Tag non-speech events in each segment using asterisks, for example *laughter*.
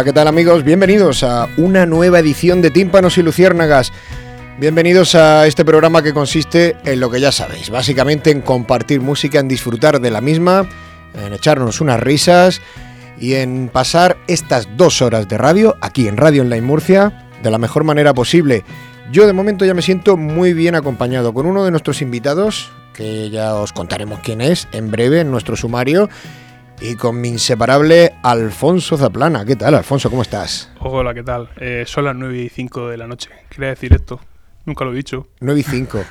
Hola, ¿qué tal amigos? Bienvenidos a una nueva edición de Tímpanos y Luciérnagas. Bienvenidos a este programa que consiste en lo que ya sabéis, básicamente en compartir música, en disfrutar de la misma, en echarnos unas risas y en pasar estas dos horas de radio aquí en Radio Online Murcia de la mejor manera posible. Yo de momento ya me siento muy bien acompañado con uno de nuestros invitados, que ya os contaremos quién es en breve en nuestro sumario, y con mi inseparable Alfonso Zaplana. ¿Qué tal, Alfonso? ¿Cómo estás? Hola, ¿qué tal? Eh, son las 9 y 5 de la noche. Quería decir esto. Nunca lo he dicho. 9 y 5.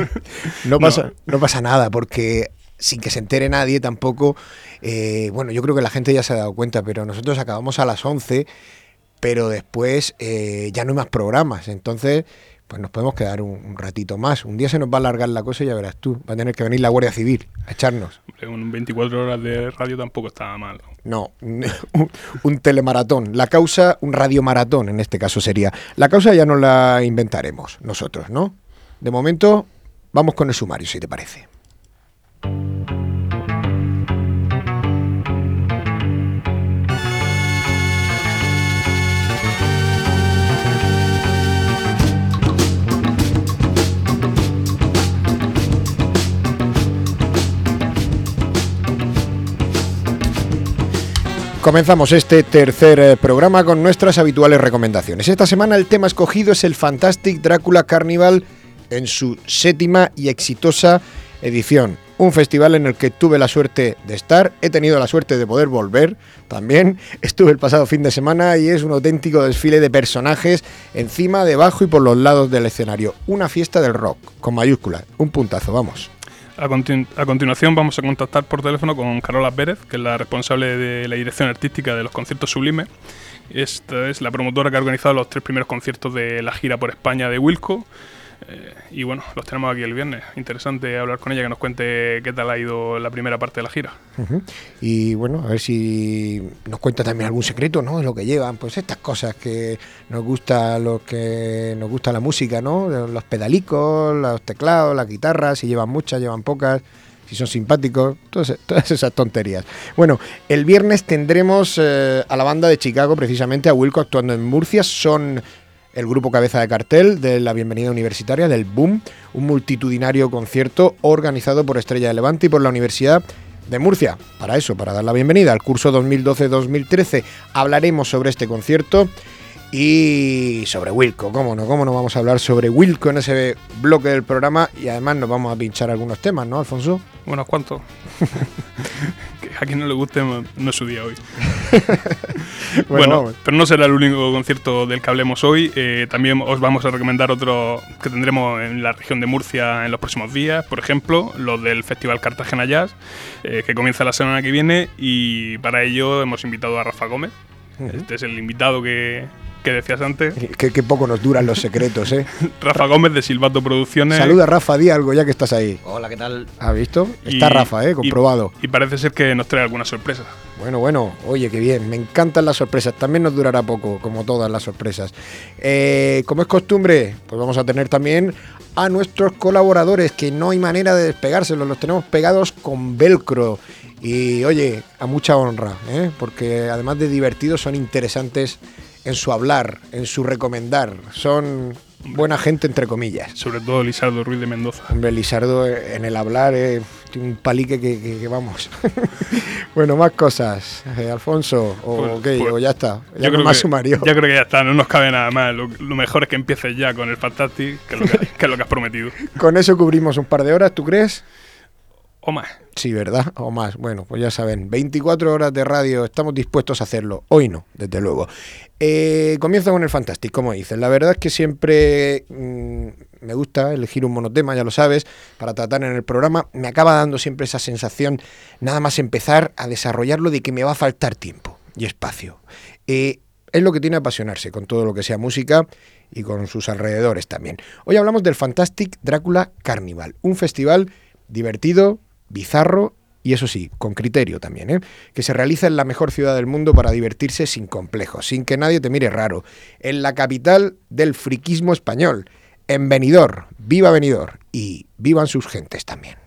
*laughs* no, pasa, no. pasa nada, porque sin que se entere nadie tampoco, eh, bueno, yo creo que la gente ya se ha dado cuenta, pero nosotros acabamos a las 11, pero después eh, ya no hay más programas. Entonces pues nos podemos quedar un, ratito más. Un día se nos va a alargar la cosa y ya verás tú. Va a tener que venir la Guardia Civil a echarnos. Un 24 horas de radio tampoco está mal. No, *laughs* un, telemaratón. La causa, un radiomaratón en este caso sería. La causa ya no la inventaremos nosotros, ¿no? De momento, vamos con el sumario, si te parece. Comenzamos este tercer eh, programa con nuestras habituales recomendaciones. Esta semana el tema escogido es el Fantastic Drácula Carnival en su séptima y exitosa edición. Un festival en el que tuve la suerte de estar, he tenido la suerte de poder volver también. *laughs* Estuve el pasado fin de semana y es un auténtico desfile de personajes encima, debajo y por los lados del escenario. Una fiesta del rock, con mayúsculas. Un puntazo, vamos. A, continuación vamos a contactar por teléfono con Carola Pérez, que es la responsable de la dirección artística de los conciertos sublimes. Esta es la promotora que ha organizado los tres primeros conciertos de la gira por España de Wilco. Eh, y bueno, los tenemos aquí el viernes. Interesante hablar con ella, que nos cuente qué tal ha ido la primera parte de la gira. Y bueno, a ver si nos cuenta también algún secreto, ¿no? Lo que llevan, pues estas cosas que nos gusta, lo que nos gusta la música, ¿no? Los pedalicos, los teclados, las guitarras, si llevan muchas, llevan pocas si son simpáticos, todas, todas, esas tonterías. Bueno, el viernes tendremos eh, a la banda de Chicago, precisamente a Wilco actuando en Murcia. Son el grupo cabeza de cartel de la Bienvenida Universitaria, del Boom, un multitudinario concierto organizado por Estrella de Levante y por la Universidad de Murcia. Para eso, para dar la bienvenida al curso 2012-2013, hablaremos sobre este concierto y sobre Wilco, cómo no, cómo no vamos a hablar sobre Wilco en ese bloque del programa y además nos vamos a pinchar algunos temas, ¿no, Alfonso? Unos cuantos. *laughs* *laughs* a quien no le guste no es su día hoy. *laughs* bueno, pero no será el único concierto del que hablemos hoy. Eh, también os vamos a recomendar otro que tendremos en la región de Murcia en los próximos días. Por ejemplo, los del Festival Cartagena Jazz, eh, que comienza la semana que viene. Y para ello hemos invitado a Rafa Gómez. Este es el invitado que, que decías antes. Qué, poco nos duran los secretos, ¿eh? *laughs* Rafa Gómez de Silvato Producciones. Saluda, Rafa, di algo ya que estás ahí. Hola, ¿qué tal? ¿Has visto? Está Rafa, ¿eh? Comprobado. Y, parece ser que nos trae alguna sorpresa. Bueno, bueno, oye, qué bien. Me encantan las sorpresas. También nos durará poco, como todas las sorpresas. Eh, como es costumbre, pues vamos a tener también a nuestros colaboradores, que no hay manera de despegárselos. Los tenemos pegados con velcro. Y oye, a mucha honra, ¿eh? porque además de divertidos, son interesantes en su hablar, en su recomendar. Son buena gente, entre comillas. Sobre todo Lisardo Ruiz de Mendoza. Hombre, Lisardo eh, en el hablar es un palique que, vamos. *laughs* bueno, más cosas. Eh, Alfonso, o, pues, pues, ya está. Ya creo más sumario. Ya creo que ya está, no nos cabe nada más. Lo, mejor es que empieces ya con el Fantastic, *laughs* que es lo que has prometido. con eso cubrimos un par de horas, ¿tú crees? O más. Sí, ¿verdad? O más. Bueno, pues ya saben, 24 horas de radio, estamos dispuestos a hacerlo. Hoy no, desde luego. Eh, comienzo con el Fantastic, como dices. La verdad es que siempre mm, me gusta elegir un monotema, ya lo sabes, para tratar en el programa. Me acaba dando siempre esa sensación, nada más empezar a desarrollarlo, de que me va a faltar tiempo y espacio. Eh, es lo que tiene apasionarse con todo lo que sea música y con sus alrededores también. Hoy hablamos del Fantastic Drácula Carnival, un festival divertido, bizarro y eso sí, con criterio también, ¿eh? que se realiza en la mejor ciudad del mundo para divertirse sin complejos, sin que nadie te mire raro, en la capital del friquismo español, en Benidorm, viva Benidorm y vivan sus gentes también.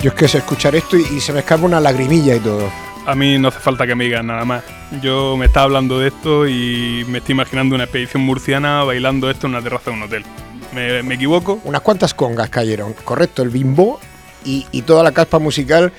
Yo es que sé escuchar esto y, se me escapa una lagrimilla y todo. A mí no hace falta que me digan nada más. Yo me estaba hablando de esto y me estoy imaginando una expedición murciana bailando esto en una terraza de un hotel. ¿Me, equivoco? Unas cuantas congas cayeron, correcto. El bimbo y, toda la caspa musical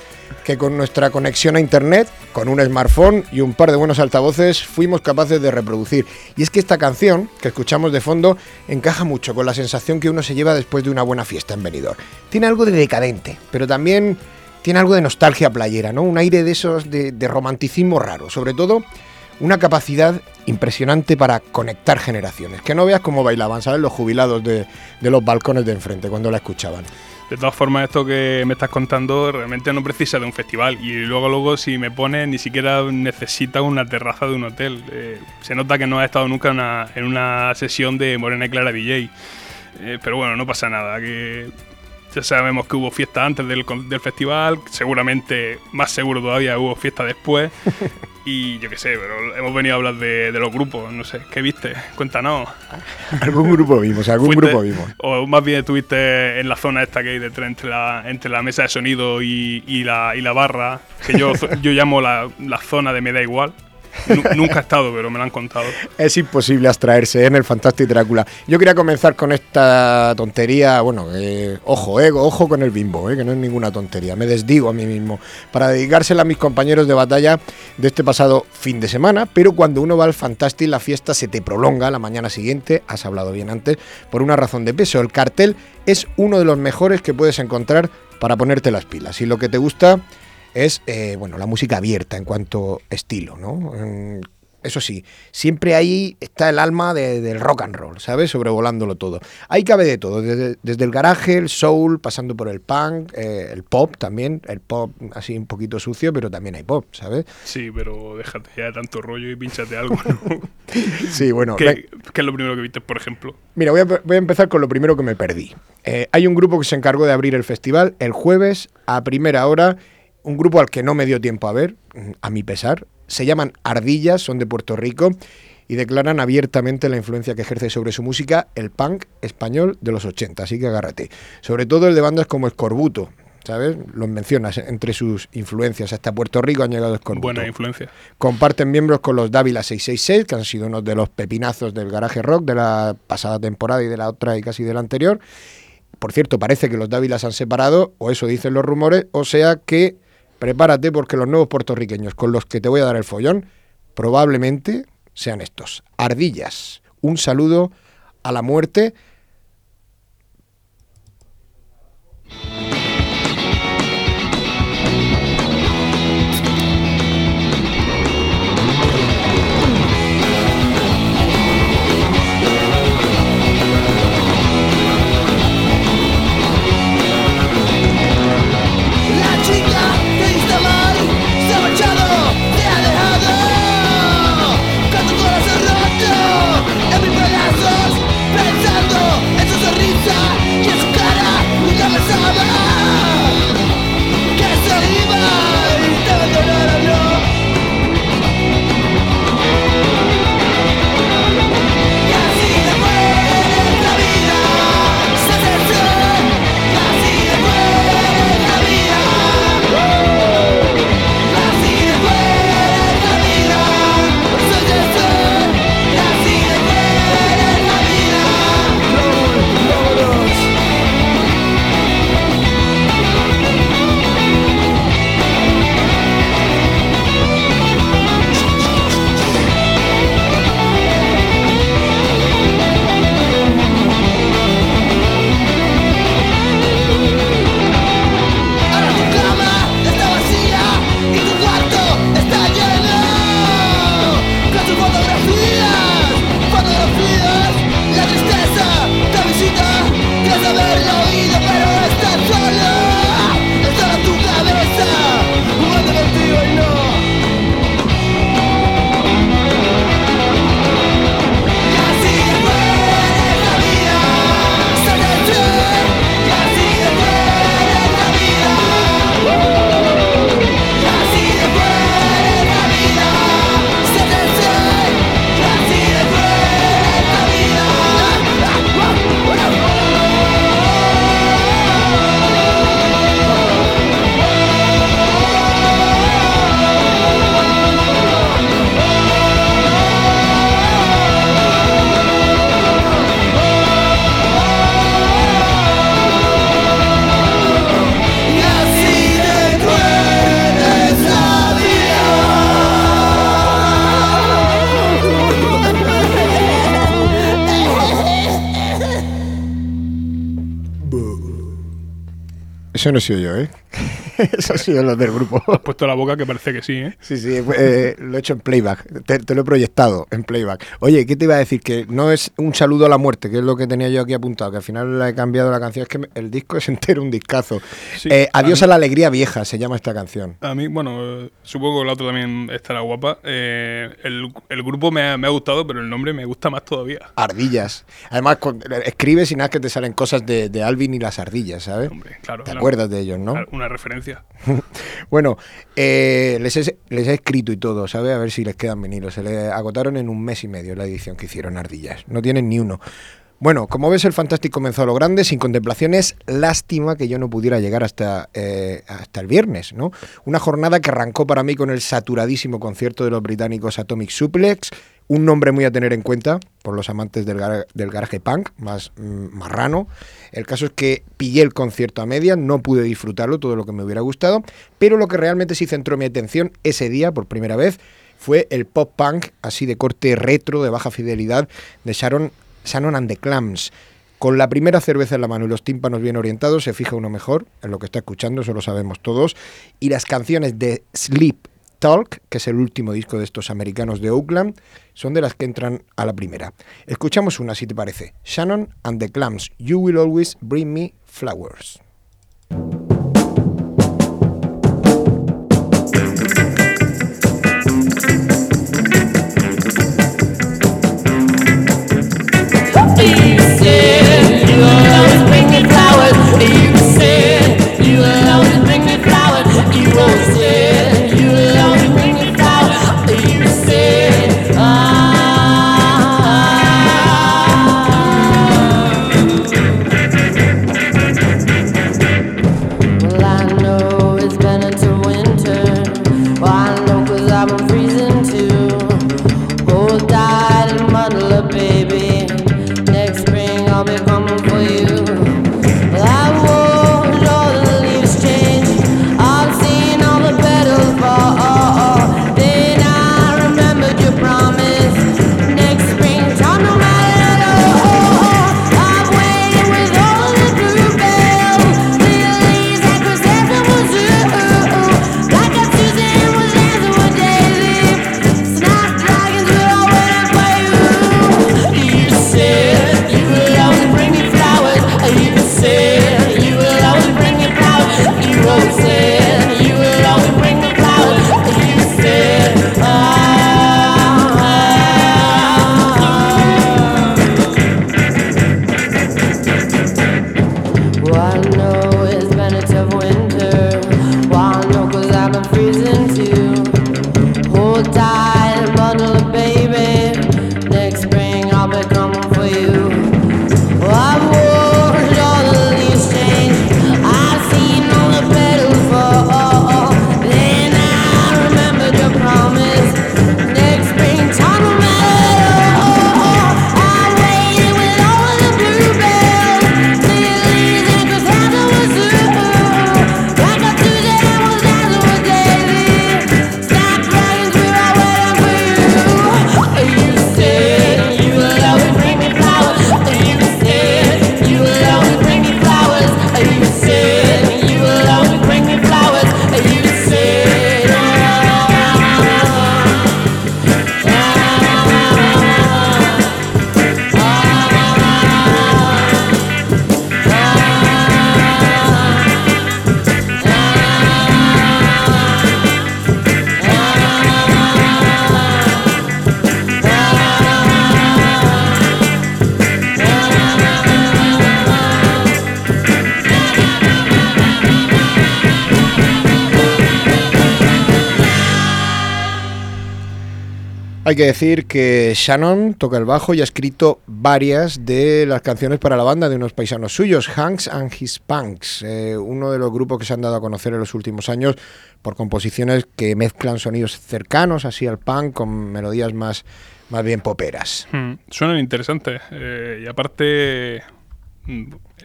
que con nuestra conexión a internet, con un smartphone y un par de buenos altavoces fuimos capaces de reproducir. Y es que esta canción que escuchamos de fondo encaja mucho con la sensación que uno se lleva después de una buena fiesta en Benidorm. Tiene algo de decadente, pero también tiene algo de nostalgia playera, ¿no? Un aire de esos de, romanticismo raro, sobre todo una capacidad impresionante para conectar generaciones. Que no veas cómo bailaban, ¿sabes? Los jubilados de los balcones de enfrente cuando la escuchaban. De todas formas, esto que me estás contando realmente no precisa de un festival. Y luego, luego, si me pones, ni siquiera necesita una terraza de un hotel. Eh, se nota que no ha estado nunca en una sesión de Morena y Clara DJ. Eh, pero bueno, no pasa nada. Que ya sabemos que hubo fiesta antes del, del festival. Seguramente, más seguro todavía, hubo fiesta después. *laughs* Y yo qué sé, pero hemos venido a hablar de, los grupos, no sé, ¿qué viste? Cuéntanos. algún grupo vimos, algún grupo vimos. O más bien estuviste en la zona esta que hay detrás entre la, entre la mesa de sonido y, la, y la barra, que yo, *laughs* yo llamo la, la zona de me da igual. Nunca he estado, pero me lo han contado. Es imposible abstraerse en el Fantastic Drácula. Yo quería comenzar con esta tontería. Bueno, eh, ojo, eh, ojo con el bimbo, eh, que no es ninguna tontería. Me desdigo a mí mismo. Para dedicársela a mis compañeros de batalla de este pasado fin de semana. Pero cuando uno va al Fantastic, la fiesta se te prolonga la mañana siguiente. Has hablado bien antes, por una razón de peso. El cartel es uno de los mejores que puedes encontrar para ponerte las pilas. Y lo que te gusta es eh, bueno, la música abierta en cuanto estilo, ¿no? Eso sí, siempre ahí está el alma del rock and roll, ¿sabes? Sobrevolándolo todo. Ahí cabe de todo, desde, el garaje, el soul, pasando por el punk, eh, el pop también, el pop así un poquito sucio, pero también hay pop, ¿sabes? Sí, pero déjate ya de tanto rollo y pinchate algo, ¿no? *laughs* sí, bueno. ¿Qué, es lo primero que viste, por ejemplo? Mira, voy a, empezar con lo primero que me perdí. Eh, hay un grupo que se encargó de abrir el festival el jueves a primera hora un grupo al que no me dio tiempo a ver, a mi pesar. Se llaman Ardillas, son de Puerto Rico y declaran abiertamente la influencia que ejerce sobre su música el punk español de los 80, así que agárrate. Sobre todo el de bandas como Escorbuto, ¿sabes? Los mencionas entre sus influencias. Hasta Puerto Rico han llegado Escorbuto. Buena influencia. Comparten miembros con los Dávila 666, que han sido uno de los pepinazos del garaje rock de la pasada temporada y de la otra y casi de la anterior. Por cierto, parece que los Dávilas han separado, o eso dicen los rumores, o sea que prepárate porque los nuevos puertorriqueños con los que te voy a dar el follón probablemente sean estos. Ardillas. Un saludo a la muerte Eso no sido yo, ¿eh? *laughs* Eso ha sido los del grupo. Has puesto la boca que parece que sí, ¿eh? Sí, sí, eh, lo he hecho en playback. Te, lo he proyectado en playback. Oye, ¿qué te iba a decir? Que no es un saludo a la muerte, que es lo que tenía yo aquí apuntado, que al final he cambiado la canción. Es que el disco es entero un discazo. Eh, Adiós a, la alegría vieja se llama esta canción. A mí, bueno, supongo que la otra también estará guapa. Eh, el, grupo me ha, gustado, pero el nombre me gusta más todavía. Ardillas. Además, escribes y nada que te salen cosas de, Alvin y las ardillas, ¿sabes? Hombre, claro. ¿Te acuerdas de ellos, no? Una referencia. *laughs* bueno, eh, les, he, les, he, escrito y todo, ¿sabes? A ver si les quedan vinilos. Se le agotaron en un mes y medio la edición que hicieron Ardillas. No tienen ni uno. Bueno, como ves, el Fantástico comenzó a lo grande, sin contemplaciones. Lástima que yo no pudiera llegar hasta, eh, hasta el viernes, ¿no? Una jornada que arrancó para mí con el saturadísimo concierto de los británicos Atomic Suplex, un nombre muy a tener en cuenta por los amantes del, del garaje punk, más mm, marrano. El caso es que pillé el concierto a media, no pude disfrutarlo todo lo que me hubiera gustado, pero lo que realmente sí centró mi atención ese día, por primera vez, fue el pop punk, así de corte retro, de baja fidelidad, de Sharon Shannon and the Clams. Con la primera cerveza en la mano y los tímpanos bien orientados, se fija uno mejor en lo que está escuchando, eso lo sabemos todos. Y las canciones de Sleep Talk, que es el último disco de estos americanos de Oakland, son de las que entran a la primera. Escuchamos una, si te parece. Shannon and the Clams, You Will Always Bring Me Flowers. Decir que Shannon toca el bajo y ha escrito varias de las canciones para la banda de unos paisanos suyos, Hanks and His Punks, eh, uno de los grupos que se han dado a conocer en los últimos años por composiciones que mezclan sonidos cercanos así al punk con melodías más, más bien poperas. Hmm, suenan interesantes eh, y aparte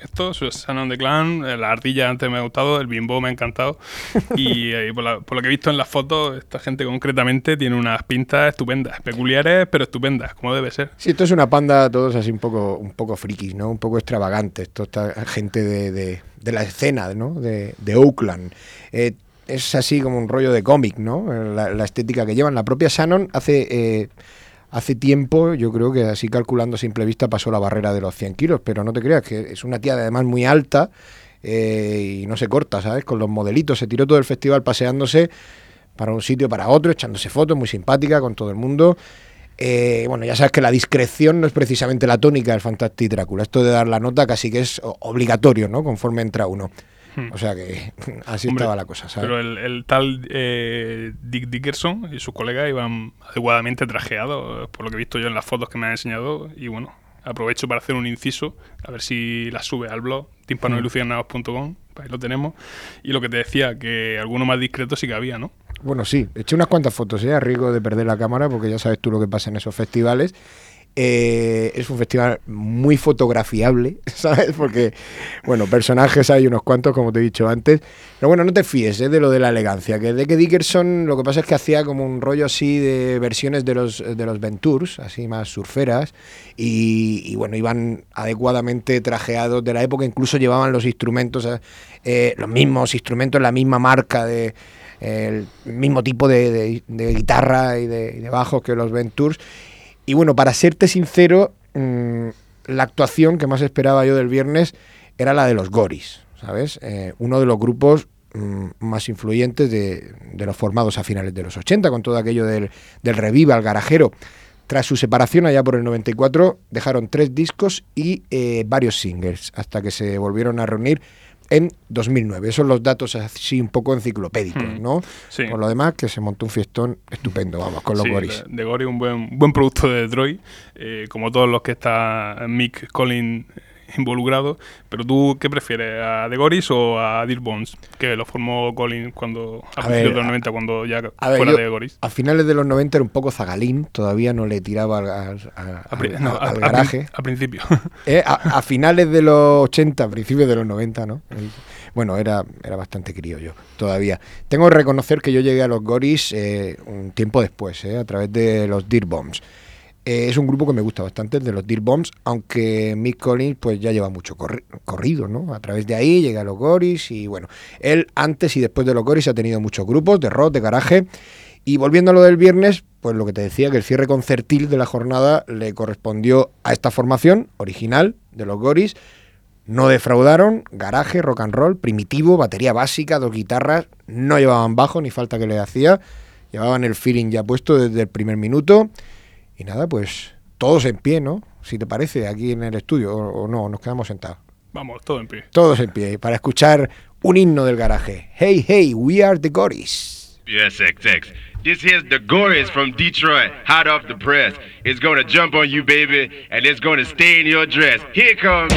esto, Shannon de Clan, la ardilla antes me ha gustado, el bimbo me ha encantado. *laughs* y, eh, por, lo que he visto en las fotos, esta gente concretamente tiene unas pintas estupendas, peculiares, pero estupendas, como debe ser. Sí, esto es una panda, todos así un poco, un poco frikis, ¿no? Un poco extravagantes. Esto está gente de, la escena, ¿no? De, Oakland. Eh, es así como un rollo de cómic, ¿no? La, estética que llevan. La propia Shannon hace. Eh, hace tiempo, yo creo que así calculando a simple vista pasó la barrera de los 100 kilos, pero no te creas que es una tía además muy alta eh, y no se corta, ¿sabes? Con los modelitos, se tiró todo el festival paseándose para un sitio, para otro, echándose fotos, muy simpática con todo el mundo. Eh, bueno, ya sabes que la discreción no es precisamente la tónica del Fantastic Drácula. Esto de dar la nota casi que es obligatorio, ¿no? Conforme entra uno. Hmm. O sea que *laughs* así estaba la cosa, ¿sabes? Pero el, tal eh, Dick Dickerson y sus colegas iban adecuadamente trajeados, por lo que he visto yo en las fotos que me han enseñado. Y bueno, aprovecho para hacer un inciso, a ver si la sube al blog, timpanoilucianados.com, ahí lo tenemos. Y lo que te decía, que alguno más discreto sí que había, ¿no? Bueno, sí, eché unas cuantas fotos, ¿eh? a riesgo de perder la cámara, porque ya sabes tú lo que pasa en esos festivales. Eh, es un festival muy fotografiable, *laughs* ¿sabes? Porque, bueno, personajes hay unos cuantos, como te he dicho antes. Pero bueno, no te fíes ¿eh? de lo de la elegancia. Que de que Dickerson lo que pasa es que hacía como un rollo así de versiones de los, de los Ventures, así más surferas. Y, bueno, iban adecuadamente trajeados de la época. Incluso llevaban los instrumentos, eh, los mismos instrumentos, la misma marca de el mismo tipo de, guitarra y de, de, bajos que los Ventures y bueno, para serte sincero, mm, la actuación que más esperaba yo del viernes era la de los Goris, ¿sabes? Eh, uno de los grupos mm, más influyentes de, los formados a finales de los 80, con todo aquello del, del revival garajero. Tras su separación allá por el 94, dejaron tres discos y eh, varios singles, hasta que se volvieron a reunir en 2009. Esos son los datos así un poco enciclopédicos. ¿no? Por lo demás, que se montó un fiestón estupendo, vamos, con los Goris. De, Goris, un buen, buen producto de Detroit, eh, como todos los que está Mick Collins *laughs* involucrado. Pero tú, ¿qué prefieres? ¿A The Goris o a Dear Bones? Que lo formó Colin cuando, a, principios de los 90, cuando ya fuera de Goris. A finales de los 90 era un poco zagalín, todavía no le tiraba al, garaje. A, principio. *laughs* Eh, a, finales de los 80, principios de los 90, ¿no? Bueno, era, era bastante criollo todavía. Tengo que reconocer que yo llegué a los Goris eh, un tiempo después, eh, a través de los Dear Bombs. Eh, es un grupo que me gusta bastante, de los Dear Bombs, aunque Mick Collins pues ya lleva mucho corrido, ¿no? A través de ahí llega a los Goris y bueno, él antes y después de los Goris ha tenido muchos grupos de rock, de garaje. Y volviendo a lo del viernes, pues lo que te decía, que el cierre concertil de la jornada le correspondió a esta formación original de los Goris. No defraudaron, garaje, rock and roll, primitivo, batería básica, dos guitarras, no llevaban bajo ni falta que le hacía, llevaban el feeling ya puesto desde el primer minuto. Y nada, pues todos en pie, ¿no? Si te parece, aquí en el estudio, o, no, nos quedamos sentados. Vamos, todos en pie. Todos en pie, para escuchar un himno del garaje. Hey, hey, we are the Goris. Yes. This here's the Goris from Detroit, hot off the press. It's gonna jump on you, baby, and it's gonna stay in your dress. Here comes.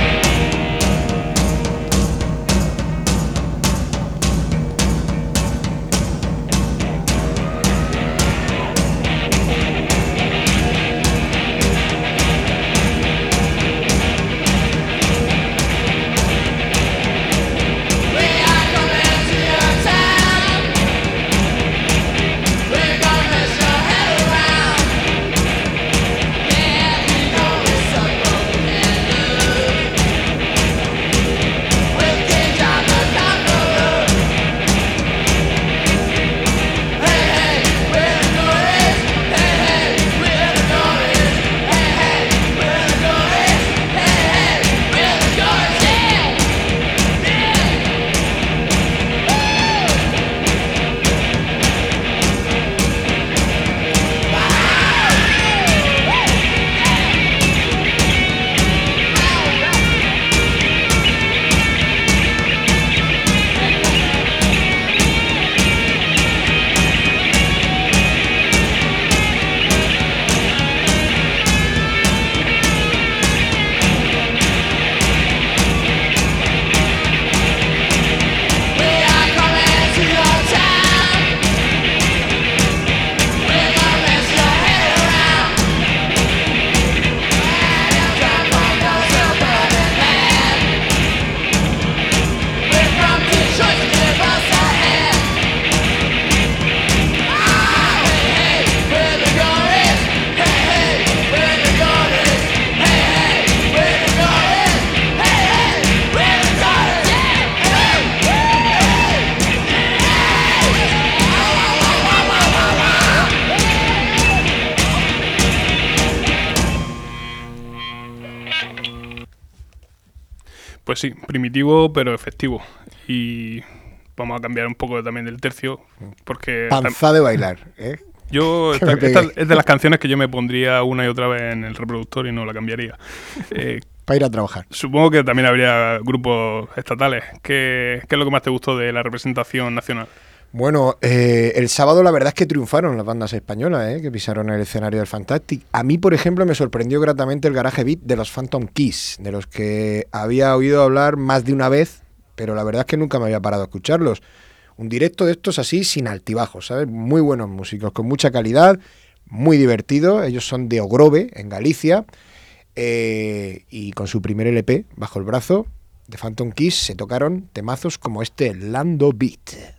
Primitivo pero efectivo. Y vamos a cambiar un poco también del tercio, porque... Panza de bailar, ¿eh? Yo, *laughs* esta, es de las canciones que yo me pondría una y otra vez en el reproductor y no la cambiaría. *laughs* Eh, Para ir a trabajar. Supongo que también habría grupos estatales. ¿Qué, ¿Qué, es lo que más te gustó de la representación nacional? Bueno, eh, el sábado la verdad es que triunfaron las bandas españolas eh, que pisaron el escenario del Fantastic. A mí, por ejemplo, me sorprendió gratamente el garaje beat de los Phantom Keys, de los que había oído hablar más de una vez, pero la verdad es que nunca me había parado a escucharlos. Un directo de estos así, sin altibajos, ¿sabes? Muy buenos músicos, con mucha calidad, muy divertido. Ellos son de Ogrove, en Galicia, eh, y con su primer LP bajo el brazo, de Phantom Keys, se tocaron temazos como este Lando Beat.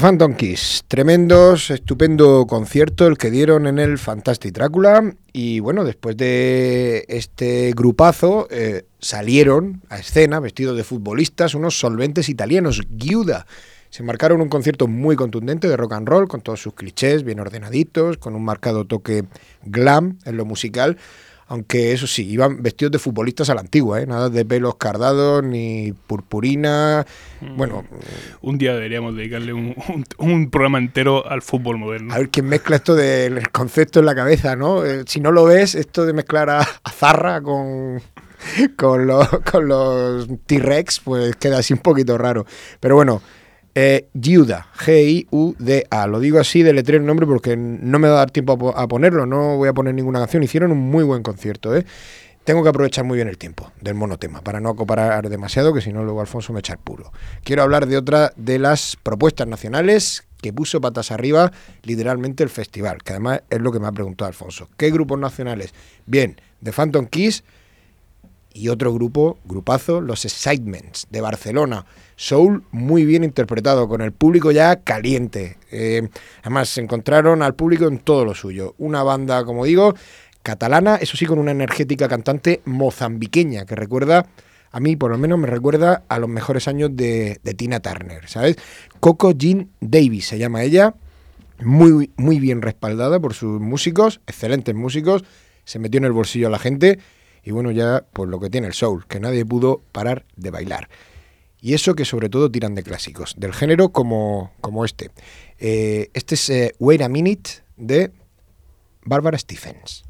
Phantom Kiss, tremendos, estupendo concierto el que dieron en el Fantastic Drácula. Y bueno, después de este grupazo eh, salieron a escena vestidos de futbolistas unos solventes italianos, Giuda. Se marcaron un concierto muy contundente de rock and roll con todos sus clichés bien ordenaditos, con un marcado toque glam en lo musical aunque eso sí, iban vestidos de futbolistas a la antigua, ¿eh? nada de pelos cardados ni purpurina. Mm. Bueno, un día deberíamos dedicarle un, programa entero al fútbol moderno. A ver quién mezcla esto del concepto en la cabeza, ¿no? Eh, si no lo ves, esto de mezclar a, Zarra con, con los, con los T-Rex, pues queda así un poquito raro. Pero bueno, eh, Giuda, G-I-U-D-A. Lo digo así de letrear el nombre porque no me va a dar tiempo a, ponerlo, no voy a poner ninguna canción. Hicieron un muy buen concierto, ¿eh? Tengo que aprovechar muy bien el tiempo del monotema para no comparar demasiado, que si no luego Alfonso me echa el puro. Quiero hablar de otra de las propuestas nacionales que puso patas arriba literalmente el festival, que además es lo que me ha preguntado Alfonso. ¿Qué grupos nacionales? Bien, The Phantom Kiss y otro grupo, grupazo, los Excitements de Barcelona. Soul muy bien interpretado, con el público ya caliente. Eh, además, se encontraron al público en todo lo suyo. Una banda, como digo, catalana, eso sí, con una energética cantante mozambiqueña, que recuerda, a mí por lo menos me recuerda a los mejores años de, Tina Turner, ¿sabes? Coco Jean Davis se llama ella, muy, muy bien respaldada por sus músicos, excelentes músicos, se metió en el bolsillo a la gente Y bueno, ya pues lo que tiene el soul, que nadie pudo parar de bailar. Y eso que sobre todo tiran de clásicos, del género como, como este. Eh, este es eh, Wait a Minute de Barbara Stephens.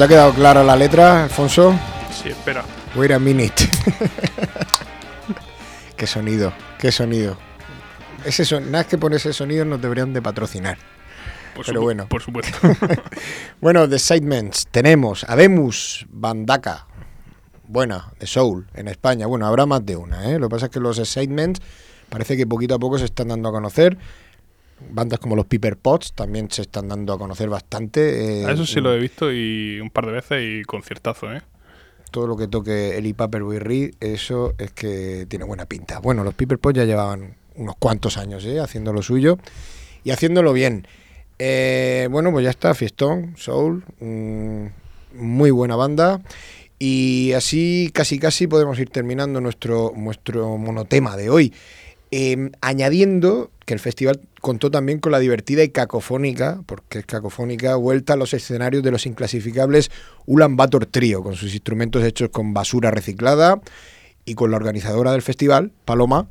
¿Te ha quedado clara la letra, Alfonso? Sí, espera. Wait a minute. *laughs* qué sonido, qué sonido. Ese son, nada que por ese sonido nos deberían de patrocinar. Pero bueno. Por supuesto. *laughs* bueno, The Sidements. Tenemos a Demus Bandaka. Buena, de Soul, en España. Bueno, habrá más de una, ¿eh? Lo que pasa es que los Excitements parece que poquito a poco se están dando a conocer bandas como los Piper Pots también se están dando a conocer bastante. Eh, eso sí lo he visto y un par de veces y conciertazo, ¿eh? Todo lo que toque Eli Paperboy Reed, eso es que tiene buena pinta. Bueno, los Piper Pots ya llevaban unos cuantos años ¿eh? haciendo lo suyo y haciéndolo bien. Eh, bueno, pues ya está, Fiestón, Soul, mm, muy buena banda. Y así casi casi podemos ir terminando nuestro, nuestro monotema de hoy. Em, añadiendo que el festival contó también con la divertida y cacofónica, porque es cacofónica, vuelta a los escenarios de los inclasificables Ulan Bator Trio, con sus instrumentos hechos con basura reciclada y con la organizadora del festival, Paloma,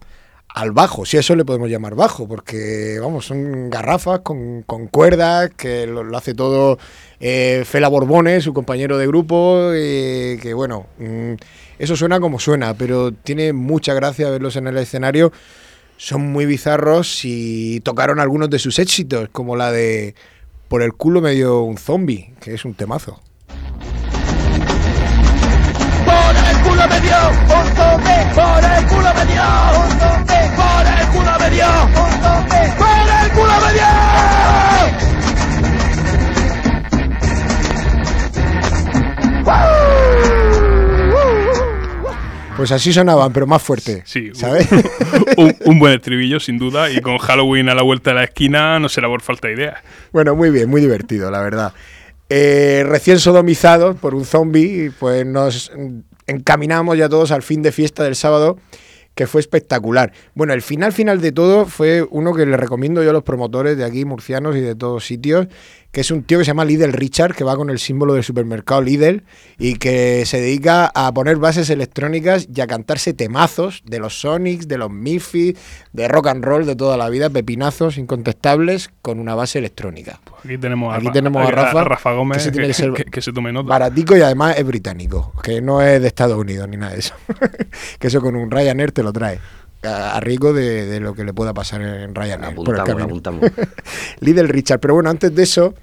al bajo, si eso le podemos llamar bajo, porque vamos, son garrafas con, cuerdas, que lo, hace todo eh, Fela Borbones, su compañero de grupo, y que bueno, mm, eso suena como suena, pero tiene mucha gracia verlos en el escenario son muy bizarros y tocaron algunos de sus éxitos, como la de Por el culo me dio un zombie, que es un temazo. Por el culo me dio un zombie, por el culo me dio un zombie, por el culo me dio un zombie, Pues así sonaban, pero más fuerte. Sí, ¿sabes? *laughs* un, buen estribillo, sin duda, y con Halloween a la vuelta de la esquina no será por falta de ideas. Bueno, muy bien, muy divertido, la verdad. Eh, recién sodomizados por un zombie, pues nos encaminamos ya todos al fin de fiesta del sábado que fue espectacular. Bueno, el final final de todo fue uno que le recomiendo yo a los promotores de aquí, murcianos y de todos sitios, que es un tío que se llama Lidl Richard, que va con el símbolo del supermercado Lidl y que se dedica a poner bases electrónicas y a cantarse temazos de los Sonics, de los Miffy, de rock and roll de toda la vida, pepinazos incontestables con una base electrónica. Pues aquí tenemos, aquí a, tenemos a, Rafa, Rafa, Gómez, que se, que, se tome nota. Baratico y además es británico, que no es de Estados Unidos ni nada de eso. *laughs* que eso con un Ryanair te lo trae a, riesgo de, lo que le pueda pasar en Ryanair. Apuntamos, apuntamos. *laughs* Lidl Richard. Pero bueno, antes de eso,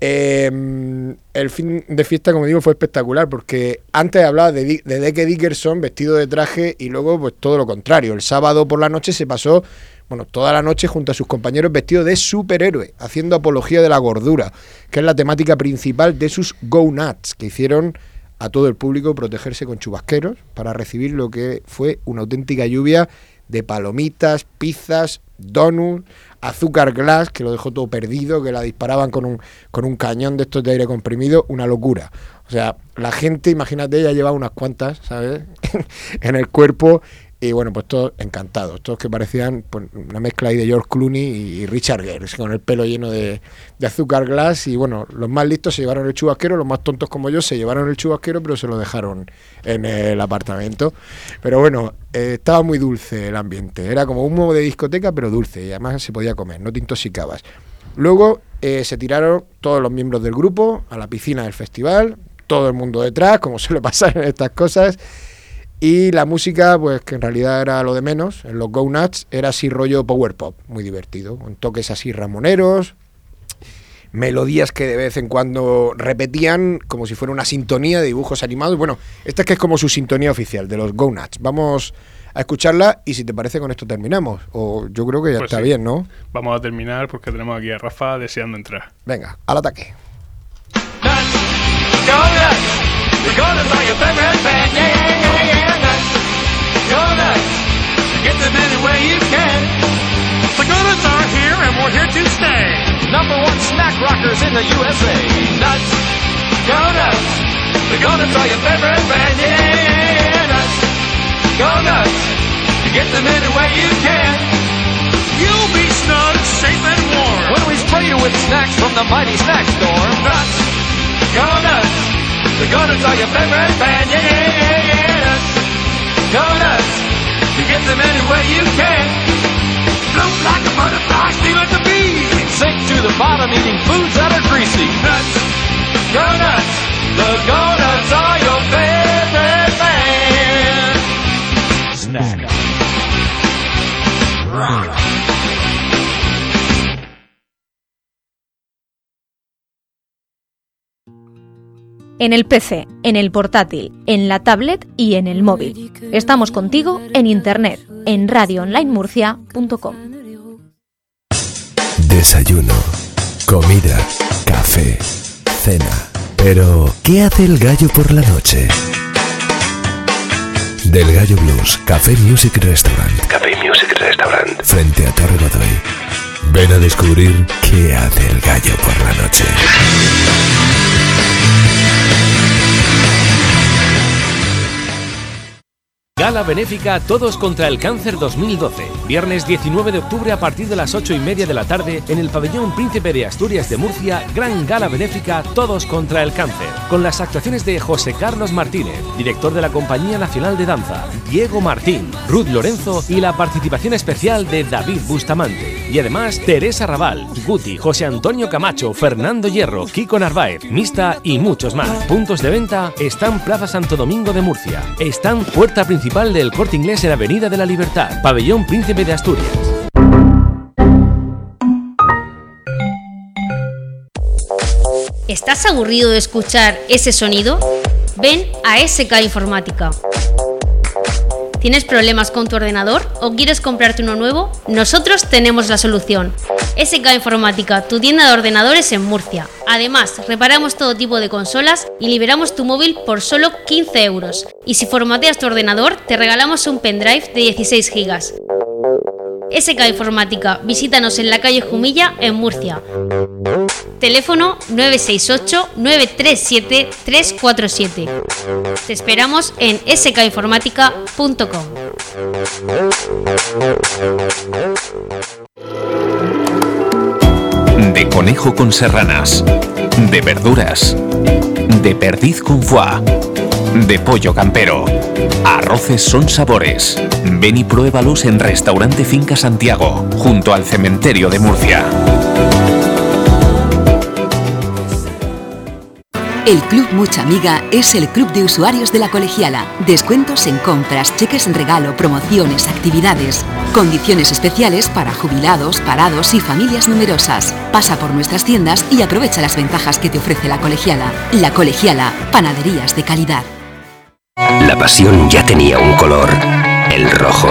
em, el fin de fiesta, como digo, fue espectacular porque antes hablaba de, de Deke Dickerson vestido de traje y luego pues todo lo contrario. El sábado por la noche se pasó, bueno, toda la noche junto a sus compañeros vestido de superhéroe, haciendo apología de la gordura, que es la temática principal de sus Go Nuts, que hicieron a todo el público protegerse con chubasqueros para recibir lo que fue una auténtica lluvia de palomitas, pizzas, donuts, azúcar glass, que lo dejó todo perdido, que la disparaban con un, con un cañón de estos de aire comprimido, una locura. O sea, la gente, imagínate, ya llevaba unas cuantas, ¿sabes? *laughs* en el cuerpo y bueno, pues todos encantados, todos que parecían pues, una mezcla ahí de George Clooney y Richard Gere, con el pelo lleno de, azúcar glass. Y bueno, los más listos se llevaron el chubasquero, los más tontos como yo se llevaron el chubasquero, pero se lo dejaron en el apartamento. Pero bueno, eh, estaba muy dulce el ambiente, era como un modo de discoteca, pero dulce, y además se podía comer, no te intoxicabas. Luego eh, se tiraron todos los miembros del grupo a la piscina del festival, todo el mundo detrás, como *laughs* suele pasar en estas cosas. Y la música, pues que en realidad era lo de menos, en los Go Nuts era así rollo power pop, muy divertido, con toques así ramoneros, melodías que de vez en cuando repetían como si fuera una sintonía de dibujos animados. Bueno, esta es que es como su sintonía oficial de los Go Nuts. Vamos a escucharla y si te parece con esto terminamos. O yo creo que ya pues está bien, ¿no? Vamos a terminar porque tenemos aquí a Rafa deseando entrar. Venga, al ataque. Number one snack rockers in the USA. Nuts, go nuts. The Gooders are your favorite band. Yeah, nuts, go nuts. You get them any way you can. You'll be snug, safe and warm. When we spray you with snacks from the mighty snack store. Nuts, go nuts. The Gooders are your favorite band. Yeah, nuts, go nuts. You get them any way you can. Float like a butterfly, sting like a bee. Sink to the bottom, eating foods that are greasy. Nuts, go nuts. The go nuts are your favorite band. Snack. Rock. En el PC, en el portátil, en la tablet y en el móvil. Estamos contigo en Internet, en radioonlinemurcia.com. Desayuno, comida, café, cena. Pero, ¿qué hace el gallo por la noche? Del Gallo Blues, Café Music Restaurant. Café Music Restaurant. Frente a Torre Godoy. Ven a descubrir qué hace el gallo por la noche. Gala benéfica Todos contra el Cáncer 2012. Viernes 19 de octubre a partir de las 8 y media de la tarde en el Pabellón Príncipe de Asturias de Murcia, gran gala benéfica Todos contra el Cáncer. Con las actuaciones de José Carlos Martínez, director de la Compañía Nacional de Danza, Diego Martín, Ruth Lorenzo y la participación especial de David Bustamante. Y además Teresa Raval, Guti, José Antonio Camacho, Fernando Hierro, Kiko Narváez, Mista y muchos más. Puntos de venta están Plaza Santo Domingo de Murcia. Están Puerta Principal del Corte Inglés en Avenida de la Libertad, Pabellón Príncipe de Asturias. ¿Estás aburrido de escuchar ese sonido? Ven a SK Informática. ¿Tienes problemas con tu ordenador o quieres comprarte uno nuevo? Nosotros tenemos la solución. SK Informática, tu tienda de ordenadores en Murcia. Además, reparamos todo tipo de consolas y liberamos tu móvil por solo 15 euros. Y si formateas tu ordenador, te regalamos un pendrive de 16 GB. SK Informática, visítanos en la calle Jumilla, en Murcia. Teléfono 968-937-347. Te esperamos en skinformática.com. De conejo con serranas, de verduras, de perdiz con foie, de pollo campero. Arroces son sabores. Ven y pruébalos en Restaurante Finca Santiago, junto al cementerio de Murcia. El Club Mucha Amiga es el club de usuarios de la colegiala. Descuentos en compras, cheques en regalo, promociones, actividades. Condiciones especiales para jubilados, parados y familias numerosas. Pasa por nuestras tiendas y aprovecha las ventajas que te ofrece la colegiala. La colegiala, panaderías de calidad. La pasión ya tenía un color, el rojo.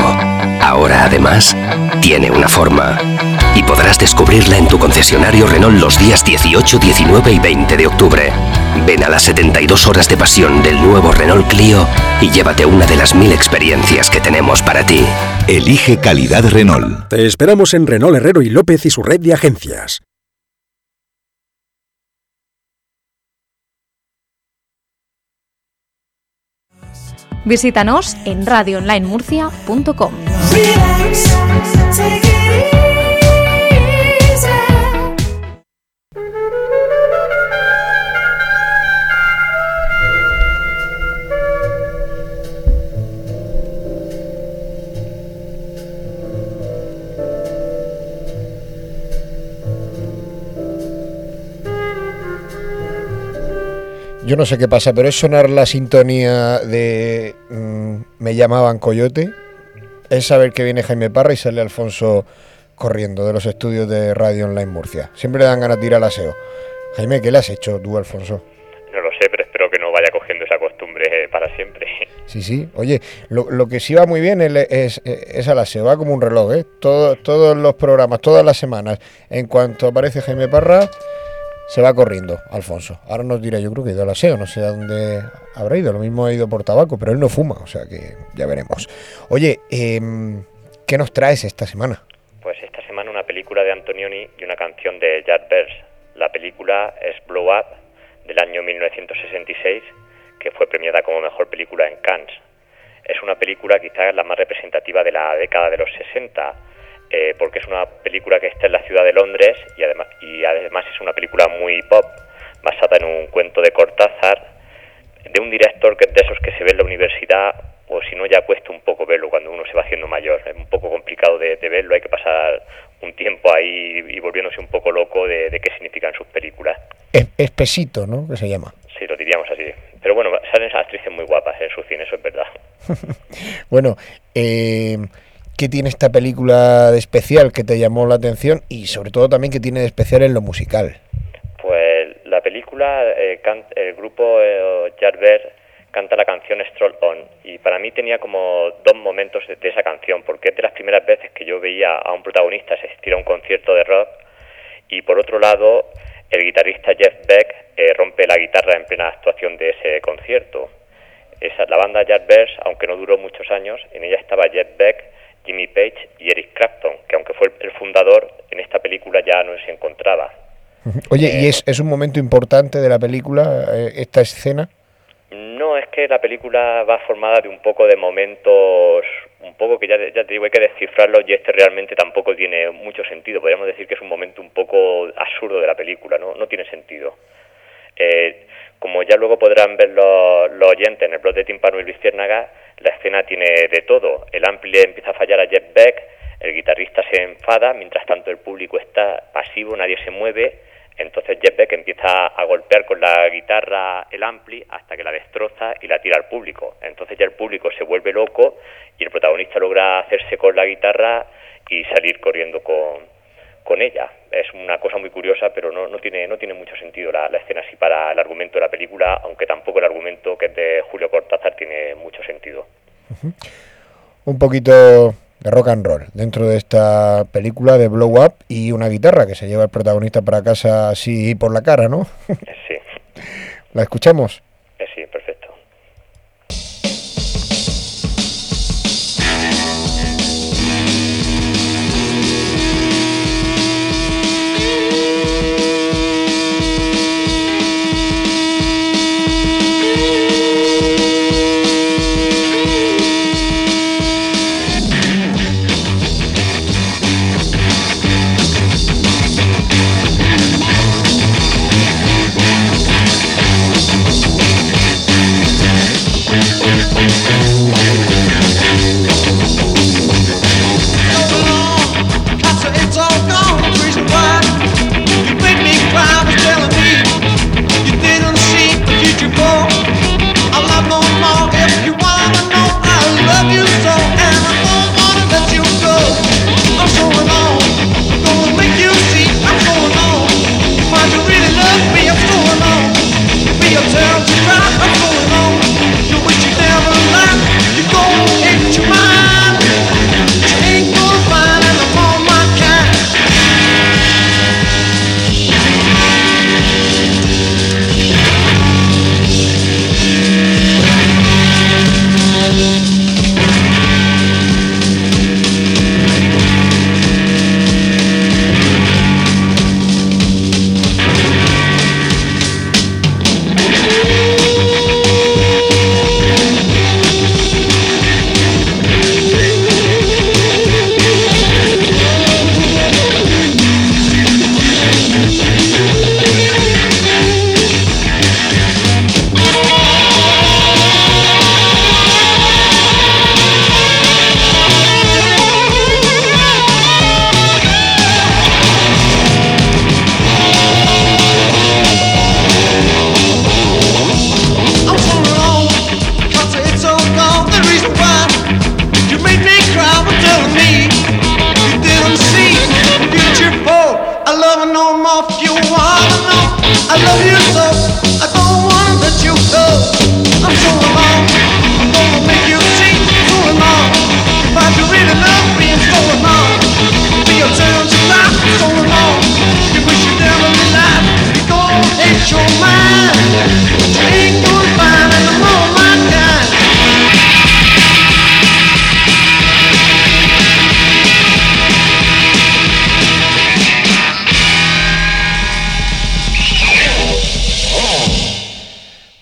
Ahora además tiene una forma. Y podrás descubrirla en tu concesionario Renault los días 18, 19 y 20 de octubre. Ven a las 72 horas de pasión del nuevo Renault Clio y llévate una de las mil experiencias que tenemos para ti. Elige calidad Renault. Te esperamos en Renault Herrero y López y su red de agencias. Visítanos en radioonlinemurcia.com. Yo no sé qué pasa, pero es sonar la sintonía de mm, Me llamaban Coyote. Es saber que viene Jaime Parra y sale Alfonso corriendo de los estudios de Radio Online Murcia. Siempre le dan ganas de tirar al aseo. Jaime, ¿qué le has hecho tú, Alfonso? No lo sé, pero espero que no vaya cogiendo esa costumbre para siempre. *laughs* Sí, sí. Oye, lo, que sí va muy bien es, es, al aseo, va como un reloj, ¿eh? Todo, todos los programas, todas las semanas, en cuanto aparece Jaime Parra, se va corriendo, Alfonso. Ahora nos dirá, yo creo que ha ido al aseo, no sé a dónde habrá ido. Lo mismo ha ido por tabaco, pero él no fuma, o sea que ya veremos. Oye, em, ¿qué nos traes esta semana? Pues esta semana una película de Antonioni y una canción de Jack Bers. La película es Blow Up, del año 1966, que fue premiada como mejor película en Cannes. Es una película quizás la más representativa de la década de los 60 eh, porque es una película que está en la ciudad de Londres y además, y además es una película muy pop, basada en un cuento de Cortázar, de un director que es de esos que se ve en la universidad, o si no ya cuesta un poco verlo cuando uno se va haciendo mayor. Es un poco complicado de, verlo, hay que pasar un tiempo ahí y volviéndose un poco loco de, qué significan sus películas. Es, espesito, ¿no? Que se llama. Sí, lo diríamos así. Pero bueno, salen esas actrices muy guapas en su cine, eso es verdad. *laughs* bueno, eh ¿Qué tiene esta película de especial que te llamó la atención y sobre todo también qué tiene de especial en lo musical? Pues la película, eh, el grupo eh, canta la canción Stroll On y para mí tenía como dos momentos de, esa canción porque es de las primeras veces que yo veía a un protagonista asistir a un concierto de rock y por otro lado el guitarrista Jeff Beck eh, rompe la guitarra en plena actuación de ese concierto. Esa, la banda Bears, aunque no duró muchos años, en ella estaba Jeff Beck, Jimmy Page y Eric Clapton, que aunque fue el fundador, en esta película ya no se encontraba. Oye, ¿y eh, es, es, un momento importante de la película, eh, esta escena? No, es que la película va formada de un poco de momentos, un poco que ya, ya te digo, hay que descifrarlo y este realmente tampoco tiene mucho sentido. Podríamos decir que es un momento un poco absurdo de la película, no, no tiene sentido. Eh, como ya luego podrán ver los, los oyentes en el blog de Timpano y Luciérnaga, la escena tiene de todo. El ampli empieza a fallar a Jeff Beck, el guitarrista se enfada, mientras tanto el público está pasivo, nadie se mueve. Entonces Jeff Beck empieza a golpear con la guitarra el ampli hasta que la destroza y la tira al público. Entonces ya el público se vuelve loco y el protagonista logra hacerse con la guitarra y salir corriendo con, con ella. Es una cosa muy curiosa, pero no, no, tiene, no tiene mucho sentido la, escena así para el argumento de la película, aunque tampoco el argumento que es de Julio Cortázar tiene mucho sentido. un poquito de rock and roll dentro de esta película de Blow Up y una guitarra que se lleva el protagonista para casa así por la cara, ¿no? Sí. *laughs* ¿La escuchamos?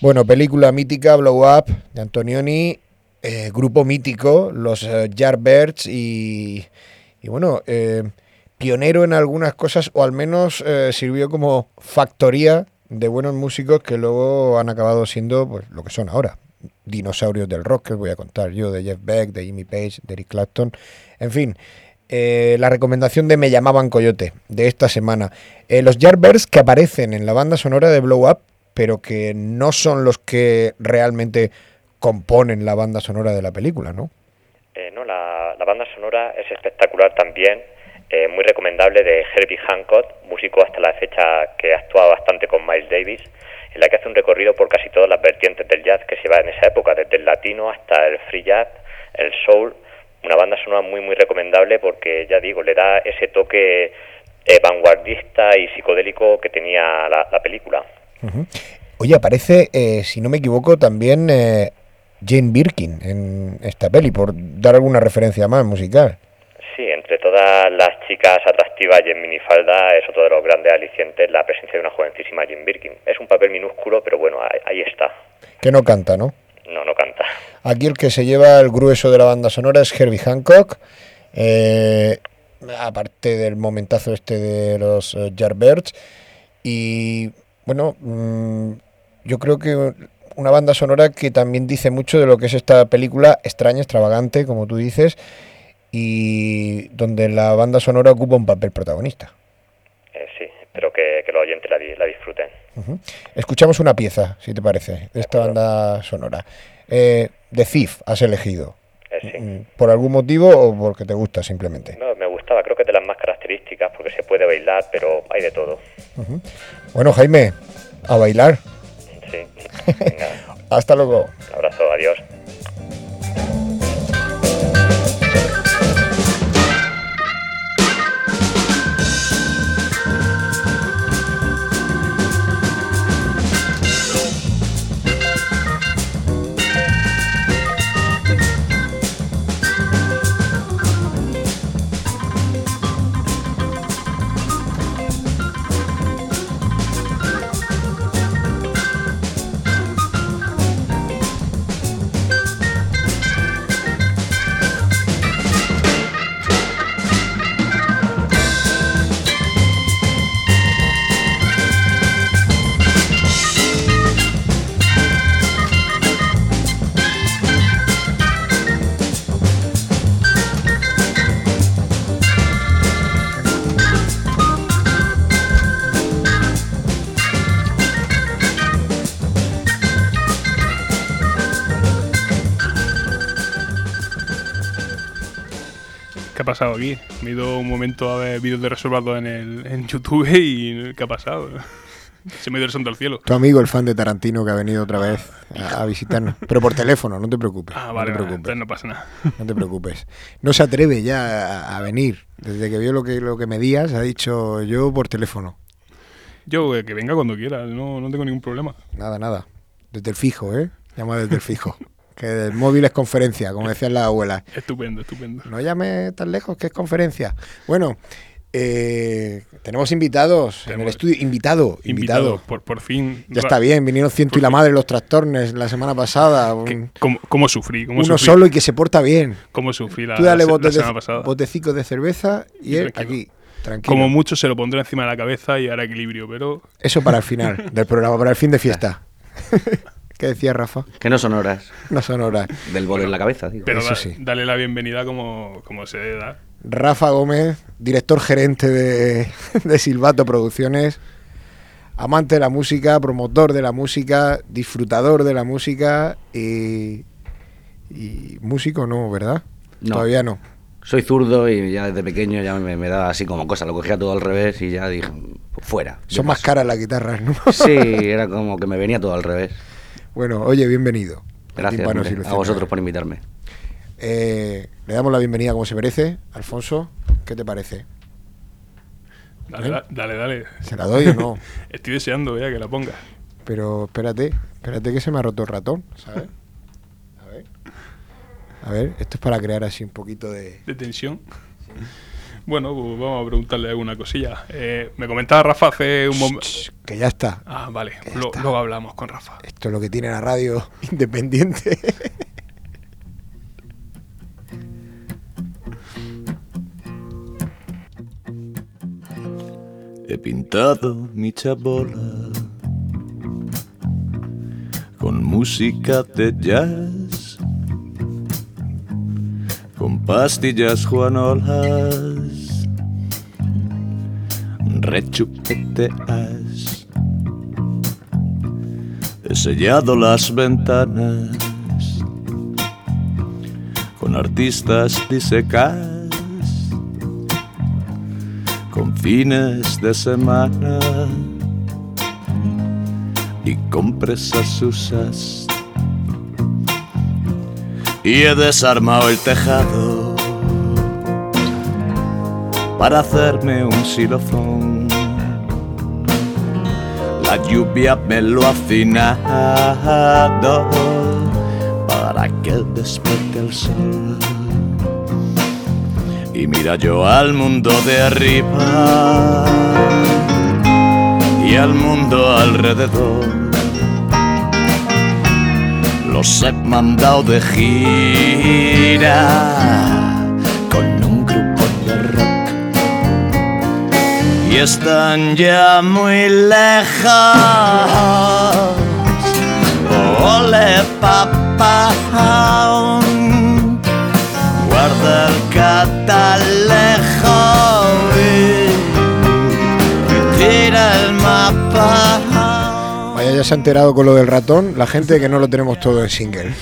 Bueno, película mítica, Blow Up, de Antonioni, eh, grupo mítico, los eh, Yardbirds y, y bueno, eh, pionero en algunas cosas, o al menos sirvió como factoría de buenos músicos que luego han acabado siendo pues, lo que son ahora. Dinosaurios del rock, que os voy a contar yo, de Jeff Beck, de Jimmy Page, de Eric Clapton. En fin, la recomendación de Me llamaban Coyote de esta semana. los Yardbirds que aparecen en la banda sonora de Blow Up pero que no son los que realmente componen la banda sonora de la película, ¿no? Eh, no, la, banda sonora es espectacular también, eh, muy recomendable de Herbie Hancock, músico hasta la fecha que actúa bastante con Miles Davis, en la que hace un recorrido por casi todas las vertientes del jazz que se va en esa época, desde el latino hasta el free jazz, el soul, una banda sonora muy muy recomendable porque ya digo, le da ese toque eh, vanguardista y psicodélico que tenía la película. Oye, aparece, eh, si no me equivoco, también eh, Jane Birkin en esta peli, por dar alguna referencia más musical. Sí, entre todas las chicas atractivas y en minifalda es otro de los grandes alicientes la presencia de una jovencísima Jane Birkin. Es un papel minúsculo, pero bueno, ahí, está. Que no canta, ¿no? No, no canta. Aquí el que se lleva el grueso de la banda sonora es Herbie Hancock. Eh, aparte del momentazo este de los uh, Y bueno, mm, yo creo que una banda sonora que también dice mucho de lo que es esta película extraña, extravagante, como tú dices, y donde la banda sonora ocupa un papel protagonista. Eh, sí, espero que, los oyentes la, disfruten. Escuchamos una pieza, si te parece, de esta banda sonora. Eh, The Thief has elegido. Eh, mm, ¿Por algún motivo o porque te gusta simplemente? No, me gustaba, creo que es de las más características porque se puede bailar, pero hay de todo. Bueno, Jaime, a bailar. Sí. *laughs* Hasta luego. Un abrazo, adiós. Momento a ver vídeos de Resolvado en, el, en YouTube y ¿qué ha pasado? *laughs* Se me dio el santo al cielo. Tu amigo, el fan de Tarantino, que ha venido otra vez a, visitarnos. Pero por teléfono, no te preocupes. Ah, vale, no te preocupes. Entonces no pasa nada. No te preocupes. No se atreve ya a, venir. Desde que vio lo que, lo que medías, ha dicho yo por teléfono. Yo, eh, que venga cuando quiera, no, no tengo ningún problema. Nada, nada. Desde el fijo, ¿eh? Llama desde el fijo. *laughs* que el móvil es conferencia, como decían las abuelas. Estupendo, estupendo. No llame tan lejos, que es conferencia. Bueno, eh, tenemos invitados en el estudio. Invitado, invitado. por, por, fin. Ya está bien, vinieron ciento y la madre los trastornes la semana pasada. ¿Cómo, sufrí? uno solo y que se porta bien. ¿Cómo sufrí la, Tú dale la, semana pasada? Botecicos de cerveza y, él aquí. Tranquilo. Como mucho se lo pondré encima de la cabeza y hará equilibrio, pero. Eso para el final *laughs* del programa, para el fin de fiesta. *laughs* ¿Qué decía Rafa? Que no son horas. No son horas. Del bolo en la cabeza, digo. Pero sí. dale la bienvenida como, como se da. Rafa Gómez, director gerente *laughs* de, Silvato Producciones, amante de la música, promotor de la música, disfrutador de la música y, músico no, ¿verdad? Todavía no. Soy zurdo y ya desde pequeño ya me, me daba así como cosa, lo cogía todo al revés y ya dije, fuera. Son más caras las guitarras, ¿no? Sí, *laughs* era como que me venía todo al revés. Bueno, oye, bienvenido. Gracias a vosotros por invitarme. Eh, le damos la bienvenida como se merece. Alfonso, ¿qué te parece? Dale, ¿Eh? dale, dale. ¿Se la doy o no? *laughs* Estoy deseando ya que la ponga. Pero espérate, espérate que se me ha roto el ratón, ¿sabes? A ver. A ver, esto es para crear así un poquito de... De tensión. Bueno, pues vamos a preguntarle alguna cosilla. Eh, me comentaba Rafa hace un momento. Que ya está. Ah, vale. luego hablamos con Rafa. Esto es lo que tiene la radio *laughs* independiente. He pintado mi chabola con música de jazz, con pastillas juanolas, rechupeteas. He sellado las ventanas con artistas disecadas con fines de semana y compresas usas. Y he desarmado el tejado para hacerme un xilofón. La lluvia me lo ha afinado para que despierte el sol y mira yo al mundo de arriba y al mundo alrededor. Los he mandado de gira con un grupo de rock y están ya muy lejos. Ole papá guarda el catalejo y tira el mapa. Ya se ha enterado con lo del ratón, la gente que no lo tenemos todo en single.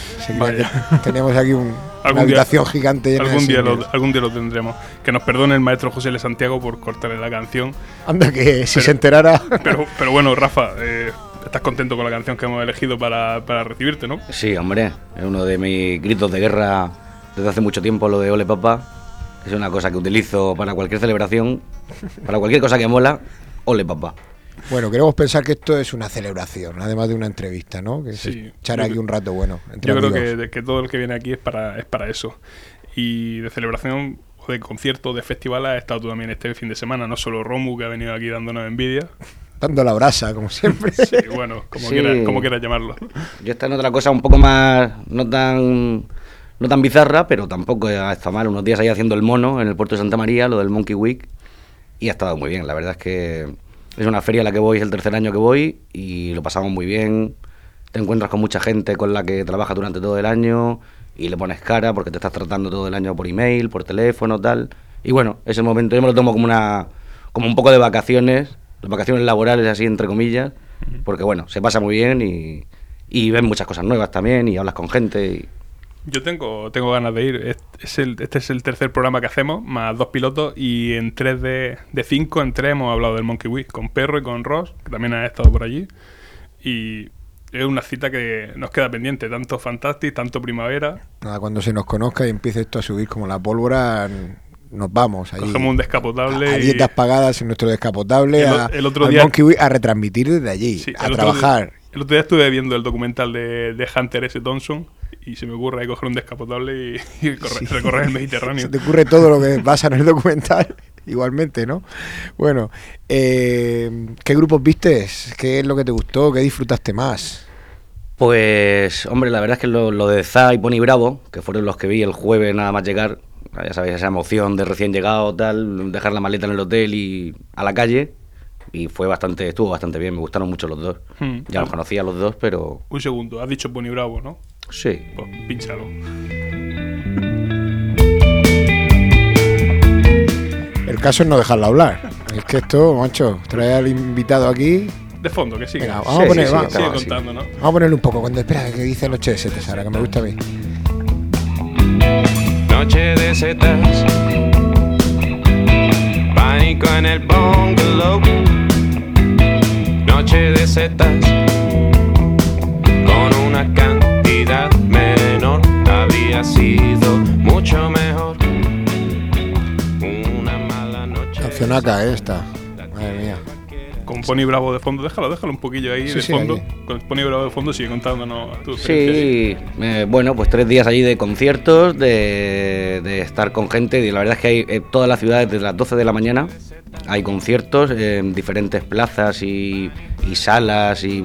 Teníamos aquí un, *laughs* una habitación gigante algún día lo, algún día lo tendremos. Que nos perdone el maestro José L. Santiago por cortarle la canción. Anda, que si se enterara. Pero, pero bueno, Rafa, eh, estás contento con la canción que hemos elegido para, para recibirte, ¿no? Sí, hombre, es uno de mis gritos de guerra desde hace mucho tiempo lo de Ole Papá. Es una cosa que utilizo para cualquier celebración, para cualquier cosa que mola, Ole Papá. Bueno, queremos pensar que esto es una celebración, además de una entrevista, ¿no? Que sí, echar aquí un rato bueno. yo creo que, que, todo el que viene aquí es para, es para eso. Y de celebración o de concierto, de festival, ha estado tú también este fin de semana, no solo Romu, que ha venido aquí dándonos envidia. Dando la brasa, como *laughs* siempre. Sí, bueno, como, Quieras, como quieras llamarlo. Yo está en otra cosa un poco más, no tan no tan bizarra, pero tampoco está mal. Unos días ahí haciendo el mono en el puerto de Santa María, lo del Monkey Week, y ha estado muy bien. La verdad es que es una feria a la que voy, es el tercer año que voy, y lo pasamos muy bien. Te encuentras con mucha gente con la que trabajas durante todo el año y le pones cara porque te estás tratando todo el año por email, por teléfono, tal. Y bueno, ese momento yo me lo tomo como una como un poco de vacaciones, vacaciones laborales así entre comillas, porque bueno, se pasa muy bien y, y ves muchas cosas nuevas también y hablas con gente y Yo tengo, tengo ganas de ir. Es, el, este es el tercer programa que hacemos, más dos pilotos, y en tres de, de cinco, en tres hemos hablado del Monkey Wii, con Perro y con Ross, que también ha estado por allí. Y es una cita que nos queda pendiente, tanto Fantastic, tanto Primavera. Nada, cuando se nos conozca y empiece esto a subir como la pólvora, nos vamos. Ahí, Cogemos un descapotable. A, dietas pagadas en nuestro descapotable, el, otro día, Monkey Wii, a retransmitir desde allí, a trabajar. el otro día estuve viendo el documental de, de Hunter S. Thompson y se me ocurre ahí coger un descapotable y, *laughs* recorrer el Mediterráneo. Se te ocurre todo lo que pasa en el documental, *laughs* igualmente, ¿no? Bueno, eh, ¿qué grupos viste? ¿Qué es lo que te gustó? ¿Qué disfrutaste más? Pues, hombre, la verdad es que lo, de Za y Pony Bravo, que fueron los que vi el jueves nada más llegar, ya sabéis, esa emoción de recién llegado, tal, dejar la maleta en el hotel y a la calle, y fue bastante, estuvo bastante bien, me gustaron mucho los dos. Hmm. Ya los conocía los dos, pero... Un segundo, has dicho Pony Bravo, ¿no? Sí. Pues pínchalo. El caso es no dejarla hablar. Es que esto, macho, trae al invitado aquí. De fondo, que siga. vamos a poner, sigue contando, ¿no? Vamos a ponerle un poco. Cuando espera que dice Noche de Setas, ahora que me gusta a mí. Noche de setas. Pánico en el bungalow. Noche de setas. Con una había sido mucho mejor. Una mala noche. Cancionaca esta. Madre mía. Con Pony Bravo de fondo, déjalo, déjalo un poquillo ahí de fondo. Con Pony Bravo de fondo sigue contándonos tu Sí, eh, bueno, pues tres días allí de conciertos, de, de, estar con gente. Y la verdad es que hay en eh, todas las ciudades desde las 12 de la mañana hay conciertos en diferentes plazas y, y salas y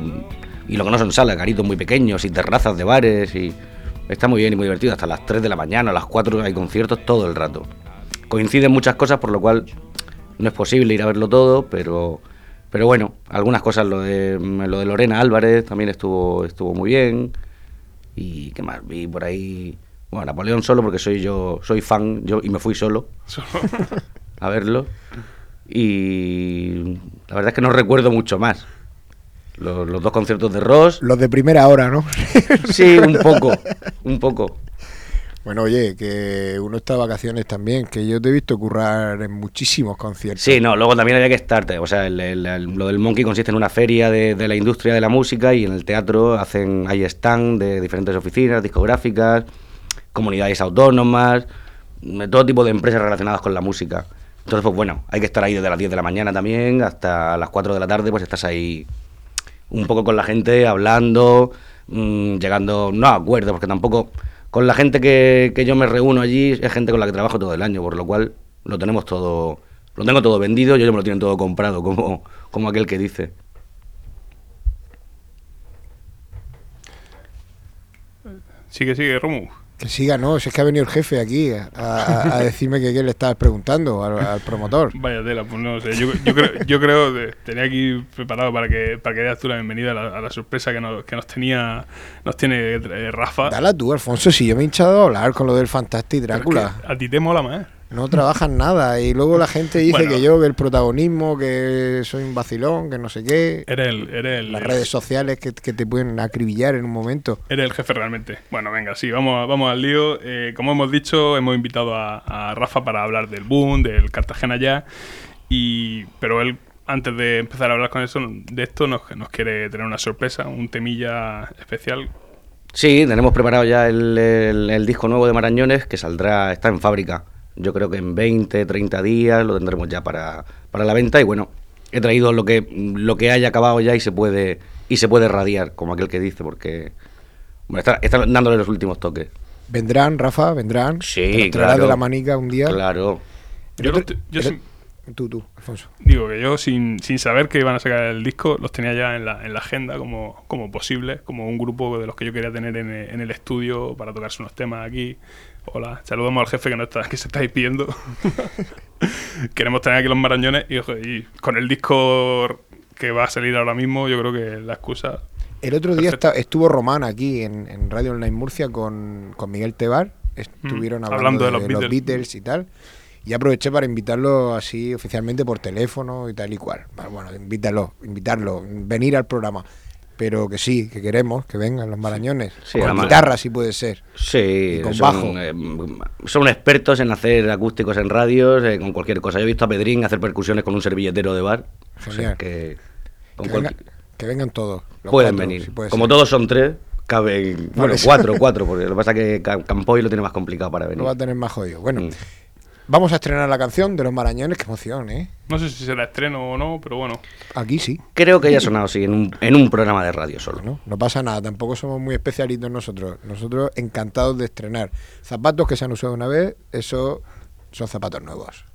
y lo que no son salas, garitos muy pequeños y terrazas de bares y está muy bien y muy divertido. Hasta las 3 de la mañana, a las 4 hay conciertos todo el rato. Coinciden muchas cosas por lo cual no es posible ir a verlo todo, pero pero bueno, algunas cosas lo de lo de Lorena Álvarez también estuvo estuvo muy bien y qué más vi por ahí bueno, Napoleón solo porque soy yo soy fan yo y me fui solo *laughs* a verlo y la verdad es que no recuerdo mucho más. Los, dos conciertos de Ross. Los de primera hora, ¿no? *laughs* sí, un poco, un poco. Bueno, oye, que uno está de vacaciones también, que yo te he visto currar en muchísimos conciertos. Sí, no, luego también había que estar, o sea, lo del Monkey consiste en una feria de, la industria de la música y en el teatro hacen, hay stand de diferentes oficinas, discográficas, comunidades autónomas, todo tipo de empresas relacionadas con la música. Entonces, pues bueno, hay que estar ahí desde las 10 de la mañana también hasta las 4 de la tarde, pues estás ahí un poco con la gente, hablando, mm, llegando, no a acuerdos, porque tampoco con la gente que, que yo me reúno allí es gente con la que trabajo todo el año, por lo cual lo tenemos todo, lo tengo todo vendido y ellos me lo tienen todo comprado, como, como aquel que dice. Sigue, sigue, Romu. Que siga, no, si es que ha venido el jefe aquí a, *laughs* decirme que, qué le estaba preguntando al, promotor. Vaya tela, pues no sé. Yo, yo creo, yo creo que tenía aquí preparado para que para que tú la bienvenida a la, sorpresa que nos, que nos tenía nos tiene eh, Rafa. Dale tú, Alfonso, si yo me he hinchado a hablar con lo del Fantastic Drácula. a ti te mola más no trabajan nada y luego la gente dice que yo, que el protagonismo, que soy un vacilón, que no sé qué. Eres el, eres Las redes sociales que, te pueden acribillar en un momento. Eres el jefe realmente. Bueno, venga, sí, vamos, vamos al lío. Eh, como hemos dicho, hemos invitado a, Rafa para hablar del boom, del Cartagena ya, y pero él antes de empezar a hablar con eso, de esto nos, nos quiere tener una sorpresa, un temilla especial. Sí, tenemos preparado ya el, el disco nuevo de Marañones que saldrá, está en fábrica yo creo que en 20, 30 días lo tendremos ya para, para la venta y bueno, he traído lo que lo que haya acabado ya y se puede y se puede radiar, como aquel que dice, porque bueno, está, dándole los últimos toques. ¿Vendrán, Rafa? ¿Vendrán? Sí, claro. de la manica un día? Claro. Yo, yo Tú, tú, Alfonso. Digo que yo, sin, sin saber que iban a sacar el disco, los tenía ya en la, en la agenda como, como posible, como un grupo de los que yo quería tener en, en el estudio para tocarse unos temas aquí. Hola, saludamos al jefe que, no está, que se está pidiendo. *laughs* Queremos tener aquí los marañones y, y, con el disco que va a salir ahora mismo, yo creo que la excusa. El otro día estuvo Román aquí en, Radio Online Murcia con, Miguel Tebar. Estuvieron mm, hablando, de, los, Beatles. y tal. Y aproveché para invitarlo así oficialmente por teléfono y tal y cual. Bueno, invítalo, invitarlo, venir al programa. Pero que sí, que queremos que vengan los marañones. Sí, con además- guitarra, si puede ser. Sí, Y con son, bajo. eh, son expertos en hacer acústicos en radios, eh, con cualquier cosa. Yo he visto a Pedrín hacer percusiones con un servilletero de bar. O sea, que, con Que, cualquier- venga- que vengan todos. pueden cuatro, venir. si puede Como ser. todos son tres, caben. Bueno, cuatro, cuatro, *laughs* porque lo que pasa es que Cam- Campoy lo tiene más complicado para venir. Lo va a tener más jodido. Bueno, Mm. Vamos a estrenar la canción de los marañones. Qué emoción, ¿eh? No sé si será estreno o no, pero bueno. Aquí sí. Creo que ya ha sonado así, en un, en un programa de radio solo. No, no pasa nada, tampoco somos muy especialistas nosotros. Nosotros encantados de estrenar zapatos que se han usado una vez, eso son zapatos nuevos.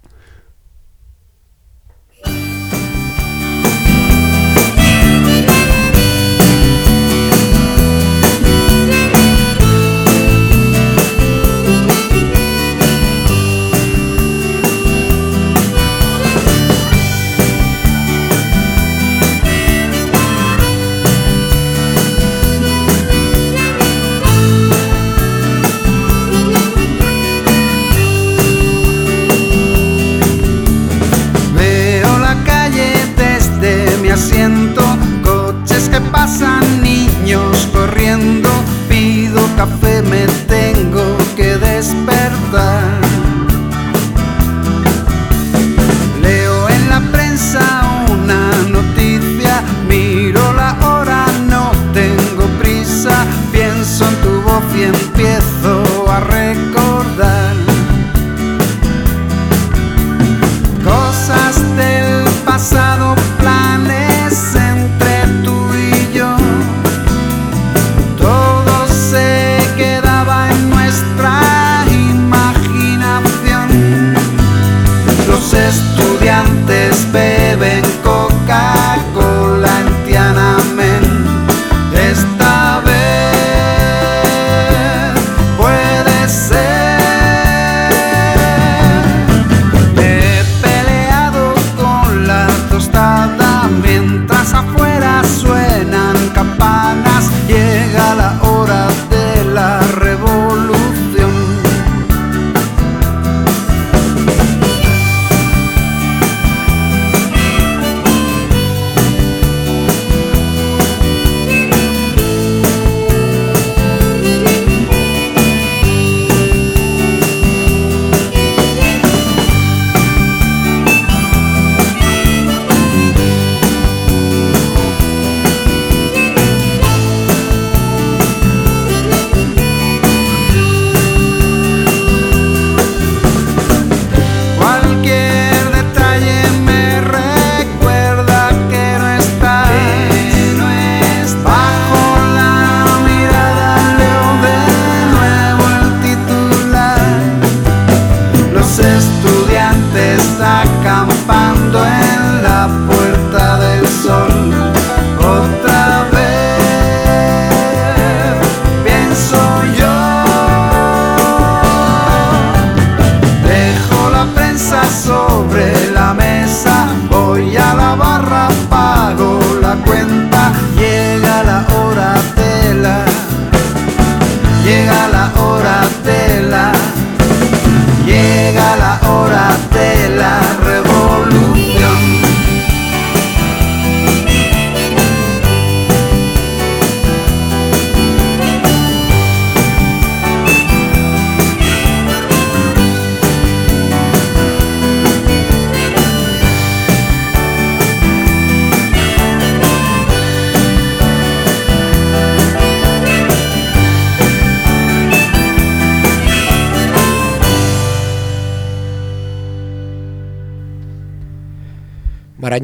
Estudiantes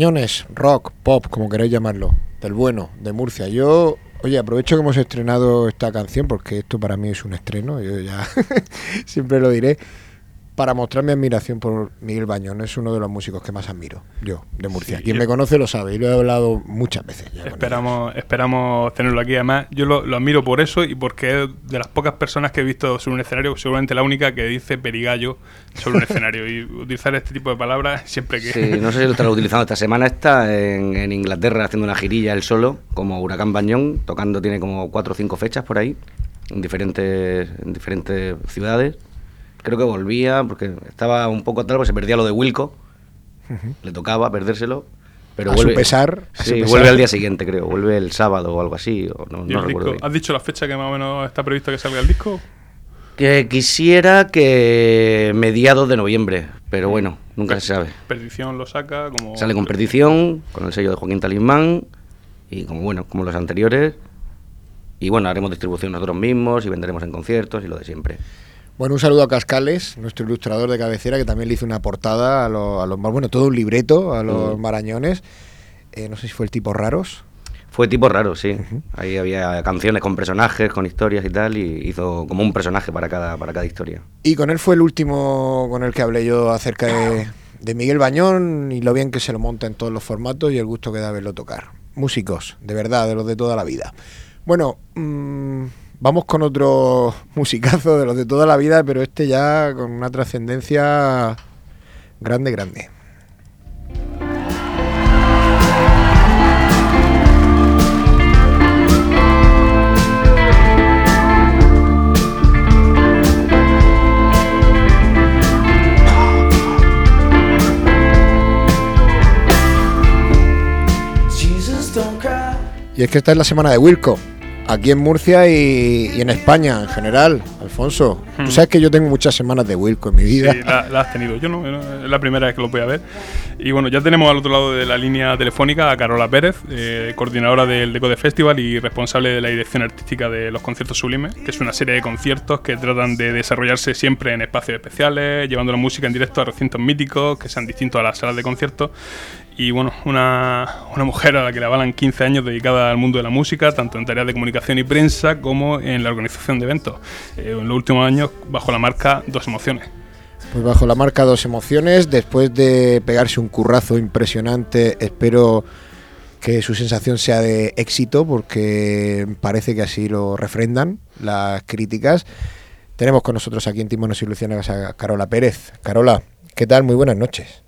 Marañones, rock, pop, como queráis llamarlo, del bueno, de Murcia. Yo, oye, aprovecho que hemos estrenado esta canción porque esto para mí es un estreno, yo ya *laughs* siempre lo diré, para mostrar mi admiración por Miguel Bañón. Es uno de los músicos que más admiro, yo, de Murcia. Sí, Quien yo- me conoce lo sabe y lo he hablado muchas veces. Esperamos, esperamos tenerlo aquí. Además, yo lo, lo admiro por eso y porque es de las pocas personas que he visto sobre un escenario, seguramente la única que dice perigallo sobre un escenario. Y utilizar este tipo de palabras siempre que. Sí, no sé si lo estará utilizando esta semana. Está en, en Inglaterra haciendo una girilla él solo, como Huracán Bañón, tocando, tiene como cuatro o cinco fechas por ahí, en diferentes, en diferentes ciudades. Creo que volvía porque estaba un poco atrás, porque se perdía lo de Wilco, le tocaba perdérselo. Pero a vuelve, su pesar. a su Sí, pesar. vuelve al día siguiente, creo. Vuelve el sábado o algo así. O no, ¿Y no el recuerdo. ¿Has dicho la fecha que más o menos está previsto que salga el disco? Que quisiera que mediados de noviembre, pero bueno, nunca se sabe. Perdición lo saca como... Sale con perdición, con el sello de Joaquín Talismán y como bueno, como los anteriores. Y bueno, haremos distribución nosotros mismos y venderemos en conciertos y lo de siempre. Bueno, un saludo a Cascales, nuestro ilustrador de cabecera, que también le hizo una portada a los, a los bueno, todo un libreto a los Mm. marañones. Eh, no sé si fue el tipo raros. Fue tipo raro, sí. Ahí había canciones con personajes, con historias y tal, y hizo como un personaje para cada, para cada historia. Y con él fue el último con el que hablé yo acerca de, de Miguel Bañón y lo bien que se lo monta en todos los formatos y el gusto que da verlo tocar. Músicos, de verdad, de los de toda la vida. Bueno, mm, vamos con otro *laughs* musicazo de los de toda la vida, pero este ya con una trascendencia grande, grande. Y es que esta es la semana de Wilco, aquí en Murcia y, y en España en general, Alfonso. Tú Hmm. sabes que yo tengo muchas semanas de Wilco en mi vida. Sí, la, la has tenido. Yo no, no, es la primera vez que lo voy a ver. Y bueno, ya tenemos al otro lado de la línea telefónica a Carola Pérez, eh, coordinadora del Decode Festival y responsable de la dirección artística de los conciertos sublimes, que es una serie de conciertos que tratan de desarrollarse siempre en espacios especiales, llevando la música en directo a recintos míticos que sean distintos a las salas de conciertos. Y bueno, una, una mujer a la que le avalan 15 años dedicada al mundo de la música, tanto en tareas de comunicación y prensa como en la organización de eventos. Eh, en los últimos años, bajo la marca Dos Emociones. Pues bajo la marca Dos Emociones, después de pegarse un currazo impresionante, espero que su sensación sea de éxito, porque parece que así lo refrendan las críticas. Tenemos con nosotros aquí en Timonos y Lucianas a Carola Pérez. Carola, ¿qué tal? Muy buenas noches.